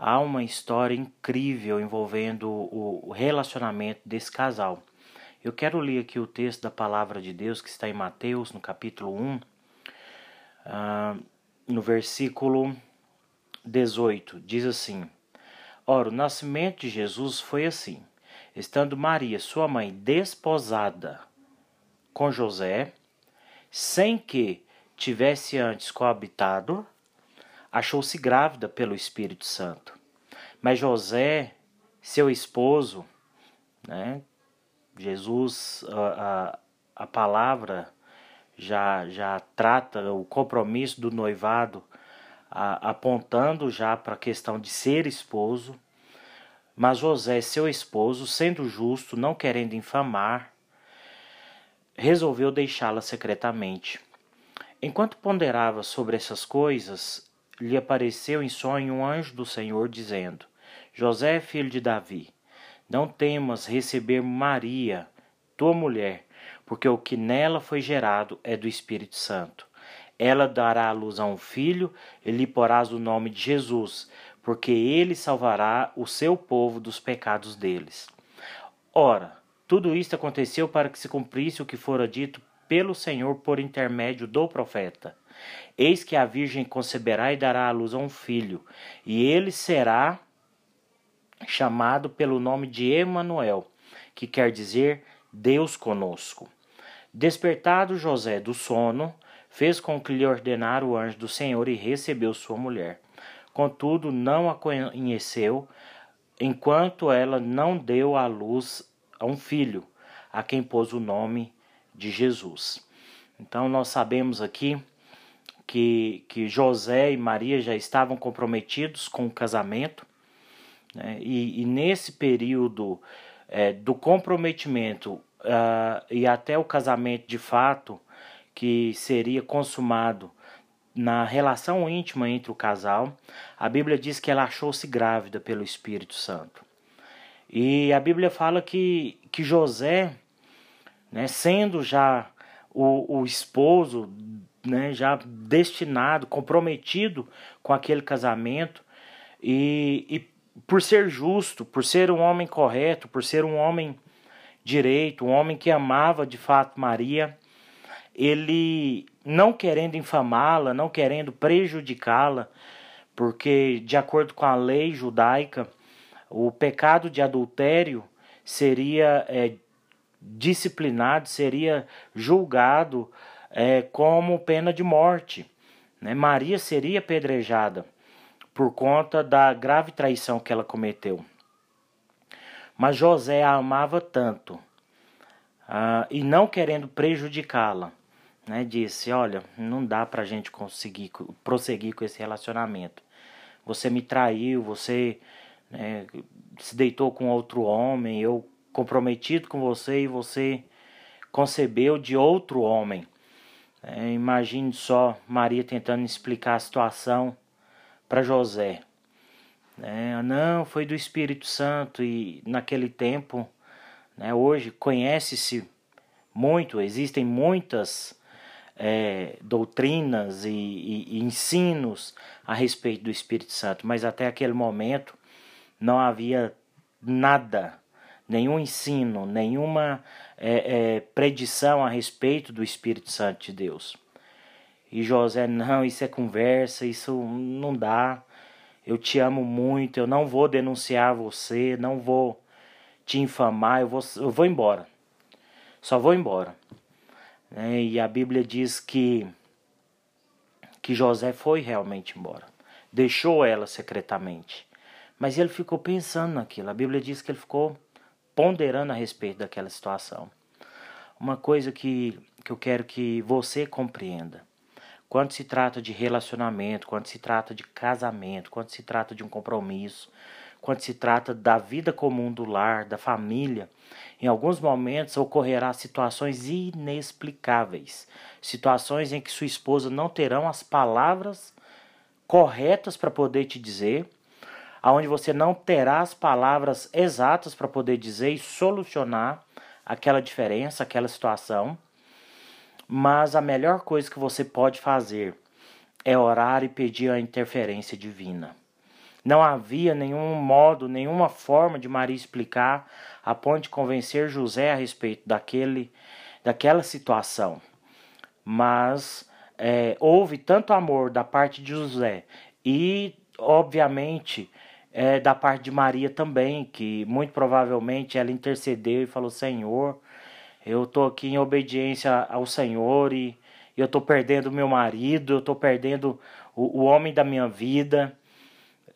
há uma história incrível envolvendo o relacionamento desse casal. Eu quero ler aqui o texto da palavra de Deus que está em Mateus, no capítulo 1, uh, ah, no versículo 18. Diz assim: Ora, o nascimento de Jesus foi assim: estando Maria, sua mãe, desposada com José, sem que tivesse antes coabitado, achou-se grávida pelo Espírito Santo. Mas José, seu esposo, né, Jesus, a, a, a palavra já, já trata o compromisso do noivado, a, apontando já para a questão de ser esposo. Mas José, seu esposo, sendo justo, não querendo infamar, resolveu deixá-la secretamente. Enquanto ponderava sobre essas coisas, lhe apareceu em sonho um anjo do Senhor, dizendo: José, filho de Davi, não temas receber Maria, tua mulher, porque o que nela foi gerado é do Espírito Santo. Ela dará à luz a um filho e lhe porás o nome de Jesus, porque ele salvará o seu povo dos pecados deles. Ora, tudo isto aconteceu para que se cumprisse o que fora dito pelo Senhor por intermédio do profeta. Eis que a Virgem conceberá e dará à luz a um filho, e ele será chamado pelo nome de Emanuel, que quer dizer Deus conosco. Despertado José do sono, fez com que lhe ordenara o anjo do Senhor e recebeu sua mulher. Contudo, não a conheceu, enquanto ela não deu à luz a um filho, a quem pôs o nome de Jesus. Então nós sabemos aqui que, que José e Maria já estavam comprometidos com o casamento, né? e, e, nesse período é, do comprometimento uh, e até o casamento de fato, que seria consumado na relação íntima entre o casal, a Bíblia diz que ela achou-se grávida pelo Espírito Santo. E a Bíblia fala que, que José né, sendo já o, o esposo né, já destinado, comprometido com aquele casamento, e, e por ser justo, por ser um homem correto, por ser um homem direito, um homem que amava de fato Maria, ele não querendo infamá-la, não querendo prejudicá-la, porque de acordo com a lei judaica, o pecado de adultério seria é, disciplinado, seria julgado é, como pena de morte. Né? Maria seria apedrejada por conta da grave traição que ela cometeu. Mas José a amava tanto uh, e não querendo prejudicá-la, né, disse: Olha, não dá para a gente conseguir prosseguir com esse relacionamento. Você me traiu, você né, se deitou com outro homem, eu comprometido com você e você concebeu de outro homem. É, imagine só Maria tentando explicar a situação para José. É, não, foi do Espírito Santo e naquele tempo, né, hoje conhece-se muito, existem muitas é, doutrinas e, e, e ensinos a respeito do Espírito Santo, mas até aquele momento não havia nada, nenhum ensino, nenhuma é, é, predição a respeito do Espírito Santo de Deus. E José, não, isso é conversa, isso não dá. Eu te amo muito, eu não vou denunciar você, não vou te infamar, eu vou, eu vou embora. Só vou embora. É, e a Bíblia diz que, que José foi realmente embora. Deixou ela secretamente. Mas ele ficou pensando naquilo. A Bíblia diz que ele ficou ponderando a respeito daquela situação. Uma coisa que, que eu quero que você compreenda. Quando se trata de relacionamento, quando se trata de casamento, quando se trata de um compromisso, quando se trata da vida comum do lar, da família, em alguns momentos ocorrerá situações inexplicáveis, situações em que sua esposa não terão as palavras corretas para poder te dizer, aonde você não terá as palavras exatas para poder dizer e solucionar aquela diferença, aquela situação. Mas a melhor coisa que você pode fazer é orar e pedir a interferência divina. Não havia nenhum modo, nenhuma forma de Maria explicar a ponto de convencer José a respeito daquele, daquela situação. Mas é, houve tanto amor da parte de José e, obviamente, é, da parte de Maria também, que muito provavelmente ela intercedeu e falou: Senhor, eu estou aqui em obediência ao Senhor e eu estou perdendo meu marido, eu estou perdendo o, o homem da minha vida.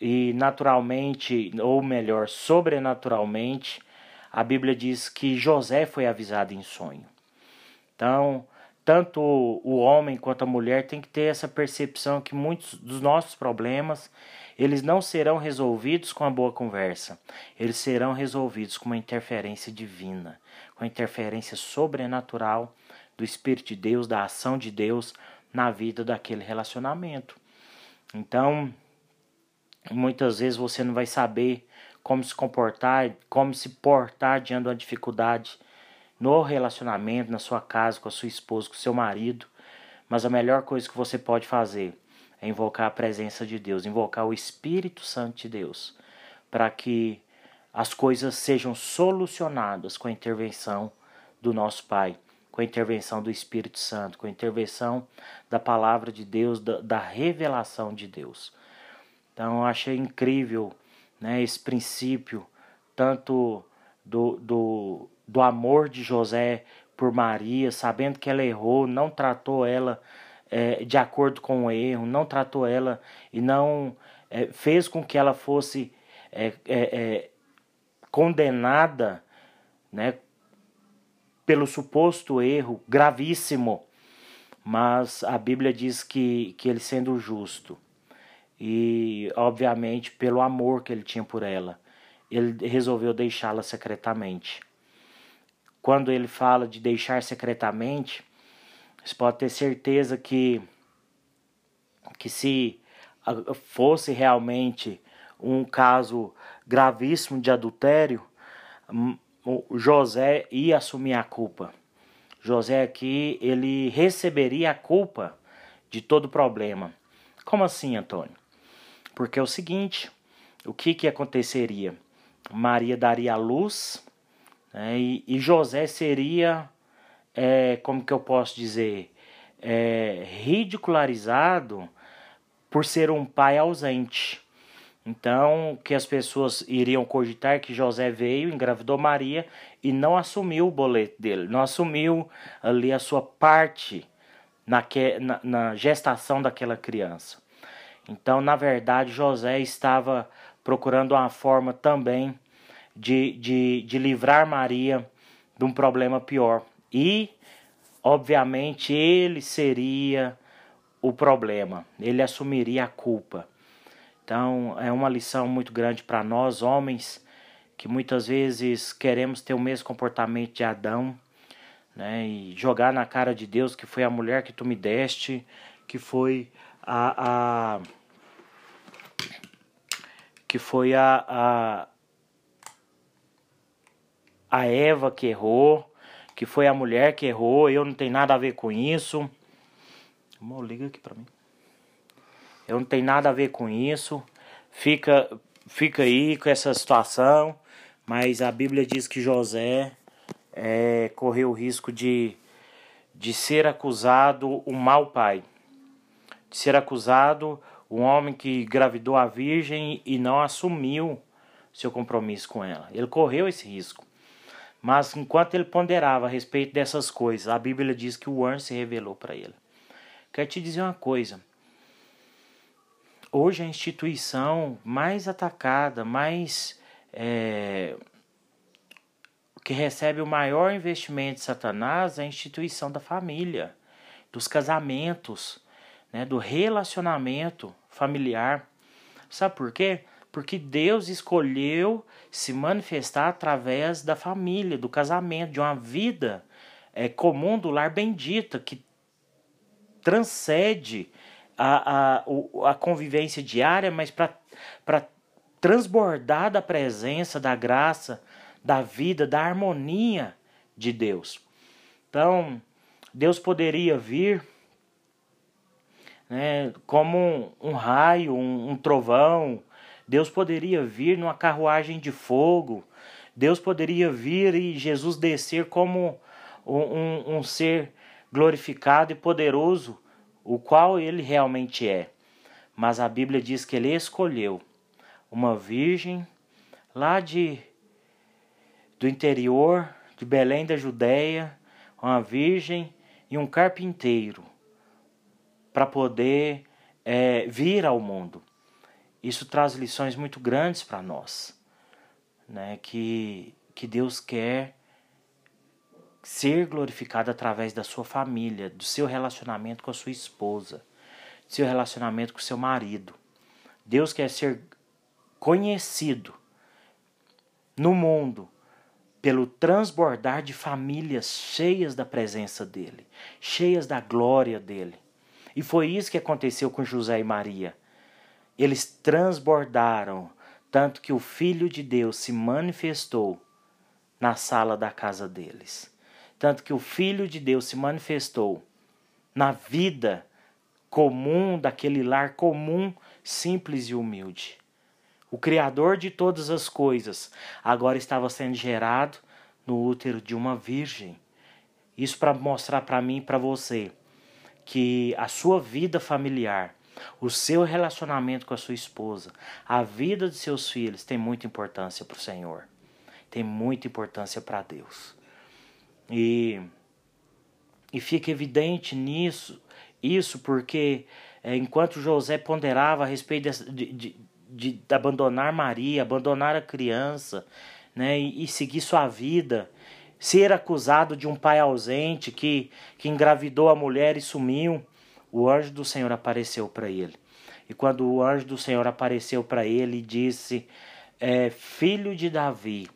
E naturalmente, ou melhor, sobrenaturalmente, a Bíblia diz que José foi avisado em sonho. Então, tanto o homem quanto a mulher tem que ter essa percepção que muitos dos nossos problemas eles não serão resolvidos com a boa conversa, eles serão resolvidos com uma interferência divina, com a interferência sobrenatural do Espírito de Deus, da ação de Deus na vida daquele relacionamento. Então, muitas vezes você não vai saber como se comportar, como se portar diante de uma dificuldade no relacionamento, na sua casa, com a sua esposa, com o seu marido. Mas a melhor coisa que você pode fazer é invocar a presença de Deus, invocar o Espírito Santo de Deus, para que as coisas sejam solucionadas com a intervenção do nosso Pai, com a intervenção do Espírito Santo, com a intervenção da palavra de Deus, da, da revelação de Deus. Então eu achei incrível né, esse princípio, tanto do, do, do amor de José por Maria, sabendo que ela errou, não tratou ela é, de acordo com o erro, não tratou ela e não é, fez com que ela fosse é, é, é, condenada né, pelo suposto erro gravíssimo. Mas a Bíblia diz que, que ele sendo justo e, obviamente, pelo amor que ele tinha por ela, ele resolveu deixá-la secretamente. Quando ele fala de deixar secretamente, você pode ter certeza que, que se fosse realmente um caso gravíssimo de adultério, José ia assumir a culpa. José aqui, ele receberia a culpa de todo o problema. Como assim, Antônio? Porque é o seguinte, o que que aconteceria? Maria daria a luz né, e, e José seria é, como que eu posso dizer, é, ridicularizado por ser um pai ausente. Então, que as pessoas iriam cogitar que José veio, engravidou Maria e não assumiu o boleto dele, não assumiu ali a sua parte na, na, na gestação daquela criança. Então, na verdade, José estava procurando uma forma também de, de, de livrar Maria de um problema pior. E, obviamente, ele seria o problema, ele assumiria a culpa. Então, é uma lição muito grande para nós, homens, que muitas vezes queremos ter o mesmo comportamento de Adão, né? E jogar na cara de Deus que foi a mulher que tu me deste, que foi a, a que foi a, a a Eva que errou, que foi a mulher que errou, eu não tenho nada a ver com isso. Amor, liga aqui para mim. Eu não tenho nada a ver com isso. Fica fica aí com essa situação, mas a Bíblia diz que José é, correu o risco de, de ser acusado o mau pai, de ser acusado um homem que gravidou a virgem e não assumiu seu compromisso com ela. Ele correu esse risco. Mas enquanto ele ponderava a respeito dessas coisas, a Bíblia diz que o anjo se revelou para ele. Quero te dizer uma coisa. Hoje a instituição mais atacada, mais é, que recebe o maior investimento de Satanás é a instituição da família, dos casamentos, né, do relacionamento familiar. Sabe por quê? Porque Deus escolheu se manifestar através da família, do casamento, de uma vida é, comum do lar bendita, que transcende a, a, a convivência diária, mas para transbordar da presença, da graça, da vida, da harmonia de Deus. Então, Deus poderia vir né, como um, um raio, um, um trovão, Deus poderia vir numa carruagem de fogo, Deus poderia vir e Jesus descer como um, um, um ser glorificado e poderoso, o qual ele realmente é. Mas a Bíblia diz que ele escolheu uma virgem lá de do interior de Belém da Judéia, uma virgem e um carpinteiro para poder é, vir ao mundo. Isso traz lições muito grandes para nós, né? Que que Deus quer ser glorificado através da sua família, do seu relacionamento com a sua esposa, do seu relacionamento com o seu marido. Deus quer ser conhecido no mundo pelo transbordar de famílias cheias da presença dele, cheias da glória dele. E foi isso que aconteceu com José e Maria. Eles transbordaram, tanto que o Filho de Deus se manifestou na sala da casa deles. Tanto que o Filho de Deus se manifestou na vida comum daquele lar comum, simples e humilde o Criador de todas as coisas, agora estava sendo gerado no útero de uma virgem. Isso para mostrar para mim e para você que a sua vida familiar, o seu relacionamento com a sua esposa, a vida de seus filhos tem muita importância para o Senhor, tem muita importância para Deus. E, e fica evidente nisso, isso porque é, enquanto José ponderava a respeito de, de, de, de abandonar Maria, abandonar a criança, né, e, e, seguir sua vida, ser acusado de um pai ausente que, que engravidou a mulher e sumiu, o anjo do Senhor apareceu para ele. E quando o anjo do Senhor apareceu para ele disse: é, Filho de Davi,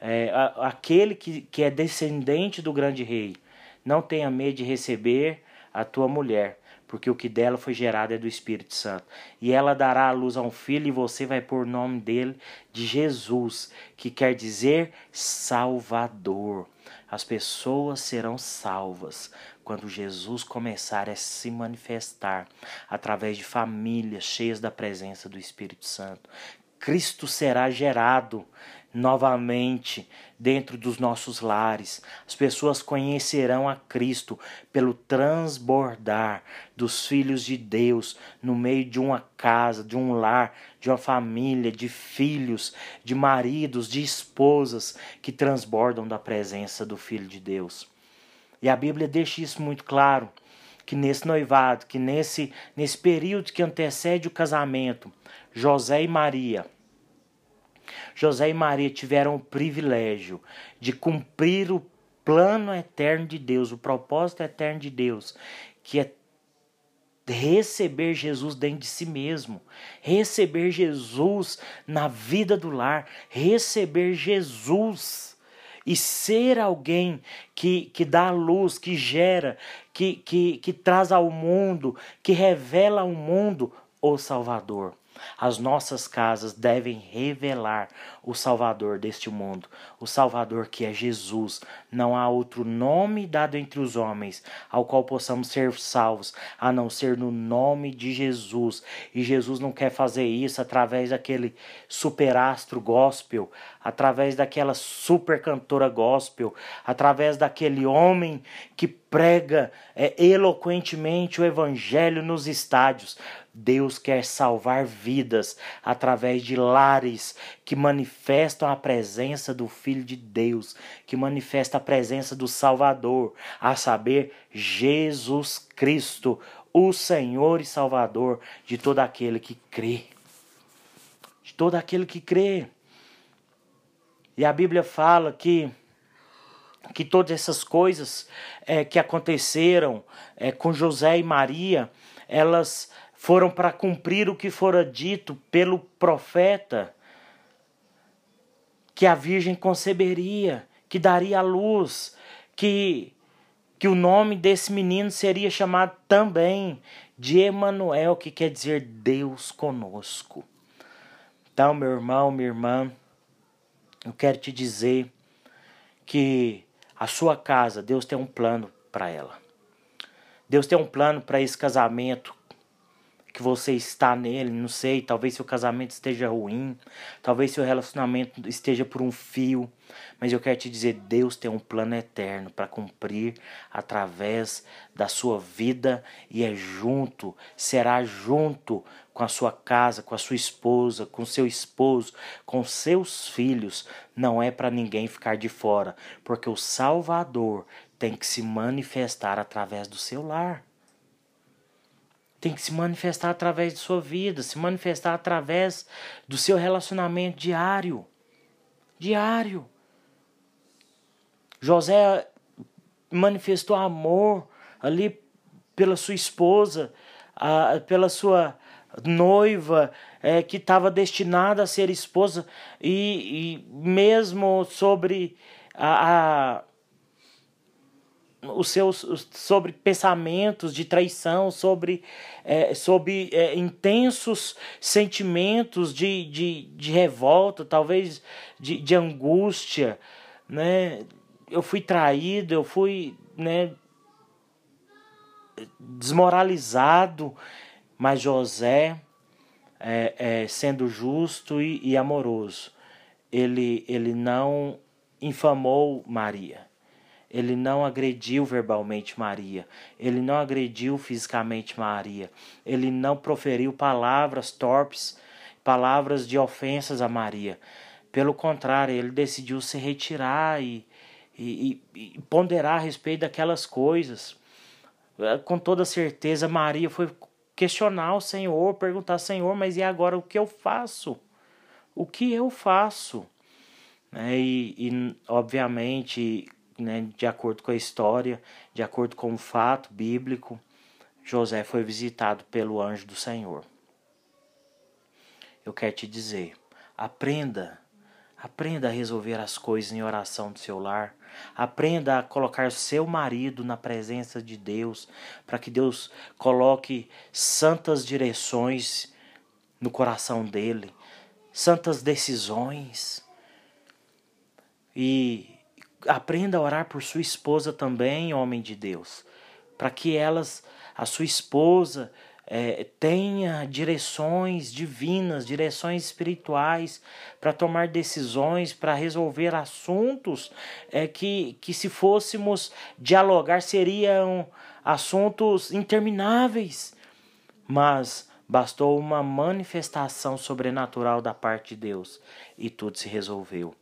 é, a, aquele que, que é descendente do grande rei, não tenha medo de receber a tua mulher, porque o que dela foi gerado é do Espírito Santo. E ela dará à luz a um filho, e você vai pôr o nome dele de Jesus, que quer dizer Salvador. As pessoas serão salvas quando Jesus começar a se manifestar através de famílias cheias da presença do Espírito Santo. Cristo será gerado novamente dentro dos nossos lares. As pessoas conhecerão a Cristo pelo transbordar dos filhos de Deus no meio de uma casa, de um lar, de uma família, de filhos, de maridos, de esposas que transbordam da presença do Filho de Deus. E a Bíblia deixa isso muito claro que nesse noivado, que nesse, nesse período que antecede o casamento, José e Maria José e Maria tiveram o privilégio de cumprir o plano eterno de Deus, o propósito eterno de Deus, que é receber Jesus dentro de si mesmo, receber Jesus na vida do lar, receber Jesus e ser alguém que, que dá luz, que gera, que, que, que traz ao mundo, que revela ao mundo o Salvador. As nossas casas devem revelar o Salvador deste mundo, o Salvador que é Jesus. Não há outro nome dado entre os homens ao qual possamos ser salvos, a não ser no nome de Jesus. E Jesus não quer fazer isso através daquele superastro gospel, através daquela super cantora gospel, através daquele homem que prega é, eloquentemente o evangelho nos estádios. Deus quer salvar vidas através de lares que manifestam a presença do Filho de Deus, que manifesta a presença do Salvador, a saber, Jesus Cristo, o Senhor e Salvador de todo aquele que crê. De todo aquele que crê. E a Bíblia fala que que todas essas coisas é, que aconteceram é, com José e Maria, elas foram para cumprir o que fora dito pelo profeta, que a virgem conceberia, que daria a luz, que que o nome desse menino seria chamado também de Emanuel, que quer dizer Deus conosco. Então, meu irmão, minha irmã, eu quero te dizer que a sua casa, Deus tem um plano para ela. Deus tem um plano para esse casamento que você está nele, não sei, talvez seu casamento esteja ruim, talvez seu relacionamento esteja por um fio, mas eu quero te dizer, Deus tem um plano eterno para cumprir através da sua vida e é junto, será junto com a sua casa, com a sua esposa, com seu esposo, com seus filhos, não é para ninguém ficar de fora, porque o Salvador tem que se manifestar através do seu lar tem que se manifestar através de sua vida, se manifestar através do seu relacionamento diário. Diário. José manifestou amor ali pela sua esposa, pela sua noiva é, que estava destinada a ser esposa e, e mesmo sobre a, a os seus sobre pensamentos de traição, sobre, é, sobre é, intensos sentimentos de, de, de revolta, talvez de, de angústia, né? Eu fui traído, eu fui, né, desmoralizado, mas José, é, é, sendo justo e, e amoroso, ele, ele não infamou Maria ele não agrediu verbalmente Maria, ele não agrediu fisicamente Maria, ele não proferiu palavras torpes, palavras de ofensas a Maria. Pelo contrário, ele decidiu se retirar e, e, e ponderar a respeito daquelas coisas. É, com toda certeza, Maria foi questionar o Senhor, perguntar: Senhor, mas e agora o que eu faço? O que eu faço? É, e, e, obviamente, né, de acordo com a história, de acordo com o fato bíblico, José foi visitado pelo anjo do Senhor. Eu quero te dizer, aprenda, aprenda a resolver as coisas em oração do seu lar. Aprenda a colocar seu marido na presença de Deus, para que Deus coloque santas direções no coração dele, santas decisões. E aprenda a orar por sua esposa também, homem de Deus, para que elas, a sua esposa, é, tenha direções divinas, direções espirituais para tomar decisões, para resolver assuntos é, que, que, se fôssemos dialogar, seriam assuntos intermináveis. Mas bastou uma manifestação sobrenatural da parte de Deus e tudo se resolveu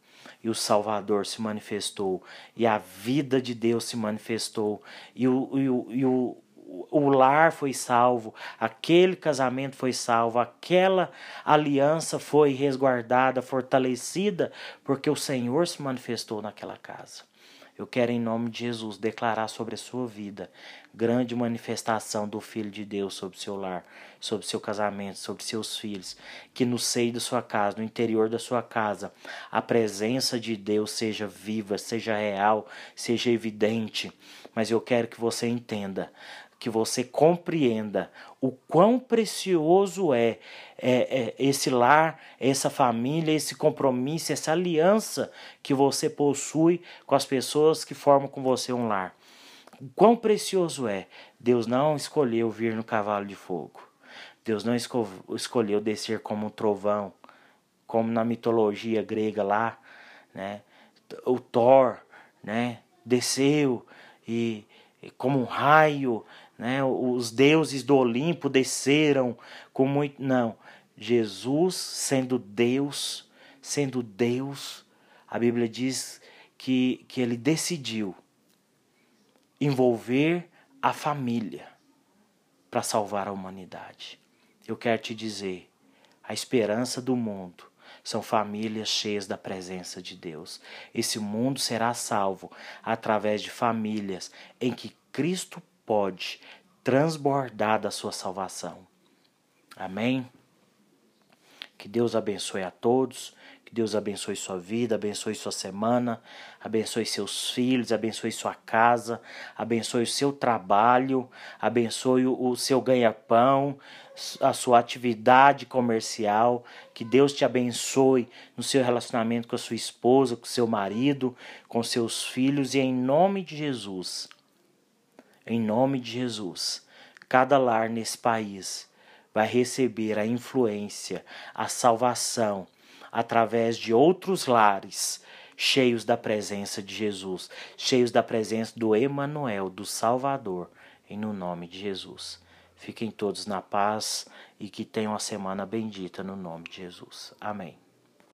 e o Salvador se manifestou, e a vida de Deus se manifestou, e o, e o, e o, o lar foi salvo, aquele casamento foi salvo, aquela aliança foi resguardada, fortalecida, porque o Senhor se manifestou naquela casa. Eu quero, em nome de Jesus, declarar sobre a sua vida grande manifestação do Filho de Deus sobre seu lar, sobre seu casamento, sobre seus filhos. Que no seio da sua casa, no interior da sua casa, a presença de Deus seja viva, seja real, seja evidente. Mas eu quero que você entenda que você compreenda o quão precioso é, é, é, esse lar, essa família, esse compromisso, essa aliança que você possui com as pessoas que formam com você um lar. O quão precioso é. Deus não escolheu vir no cavalo de fogo. Deus não esco escolheu descer como um trovão, como na mitologia grega lá, né? O Thor, né? Desceu e como um raio, né? Os deuses do Olimpo desceram com muito. Não. Jesus, sendo Deus, sendo Deus, a Bíblia diz que, que ele decidiu envolver a família para salvar a humanidade. Eu quero te dizer, a esperança do mundo são famílias cheias da presença de Deus. Esse mundo será salvo através de famílias em que Cristo pode transbordar da sua salvação. Amém? Que Deus abençoe a todos. Que Deus abençoe sua vida, abençoe sua semana, abençoe seus filhos, abençoe sua casa, abençoe o seu trabalho, abençoe o seu ganha-pão, a sua atividade comercial. Que Deus te abençoe no seu relacionamento com a sua esposa, com seu marido, com seus filhos e em nome de Jesus. Em nome de Jesus, cada lar nesse país vai receber a influência, a salvação através de outros lares cheios da presença de Jesus, cheios da presença do Emanuel, do Salvador, em no nome de Jesus. Fiquem todos na paz e que tenham uma semana bendita no nome de Jesus. Amém.